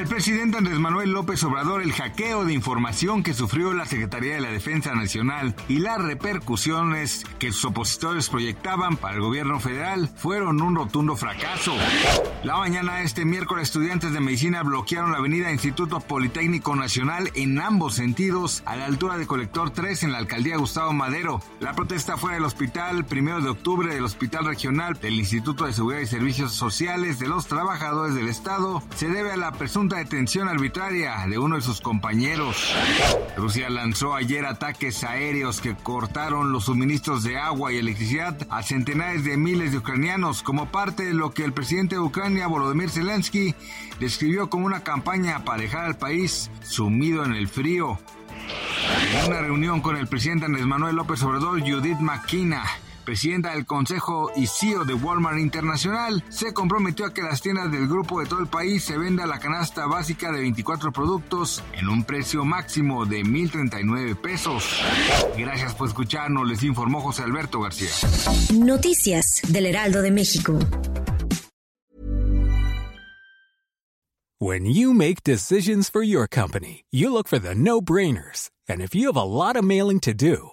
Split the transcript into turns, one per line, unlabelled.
El presidente Andrés Manuel López Obrador, el hackeo de información que sufrió la Secretaría de la Defensa Nacional y las repercusiones que sus opositores proyectaban para el gobierno federal fueron un rotundo fracaso. La mañana de este miércoles, estudiantes de medicina bloquearon la avenida Instituto Politécnico Nacional en ambos sentidos, a la altura de Colector 3 en la alcaldía Gustavo Madero. La protesta fue del hospital primero de octubre del Hospital Regional del Instituto de Seguridad y Servicios Sociales de los Trabajadores del Estado se debe a la presunta detención arbitraria de uno de sus compañeros. Rusia lanzó ayer ataques aéreos que cortaron los suministros de agua y electricidad a centenares de miles de ucranianos como parte de lo que el presidente de Ucrania, Volodymyr Zelensky, describió como una campaña para dejar al país sumido en el frío. En una reunión con el presidente Andrés Manuel López Obrador, Judith McKenna, presidenta del Consejo y CEO de Walmart Internacional, se comprometió a que las tiendas del grupo de todo el país se venda la canasta básica de 24 productos en un precio máximo de 1.039 pesos. Gracias por escucharnos, les informó José Alberto García.
Noticias del Heraldo de México.
When you make decisions for your company, you look for the no-brainers. And if you have a lot of mailing to do,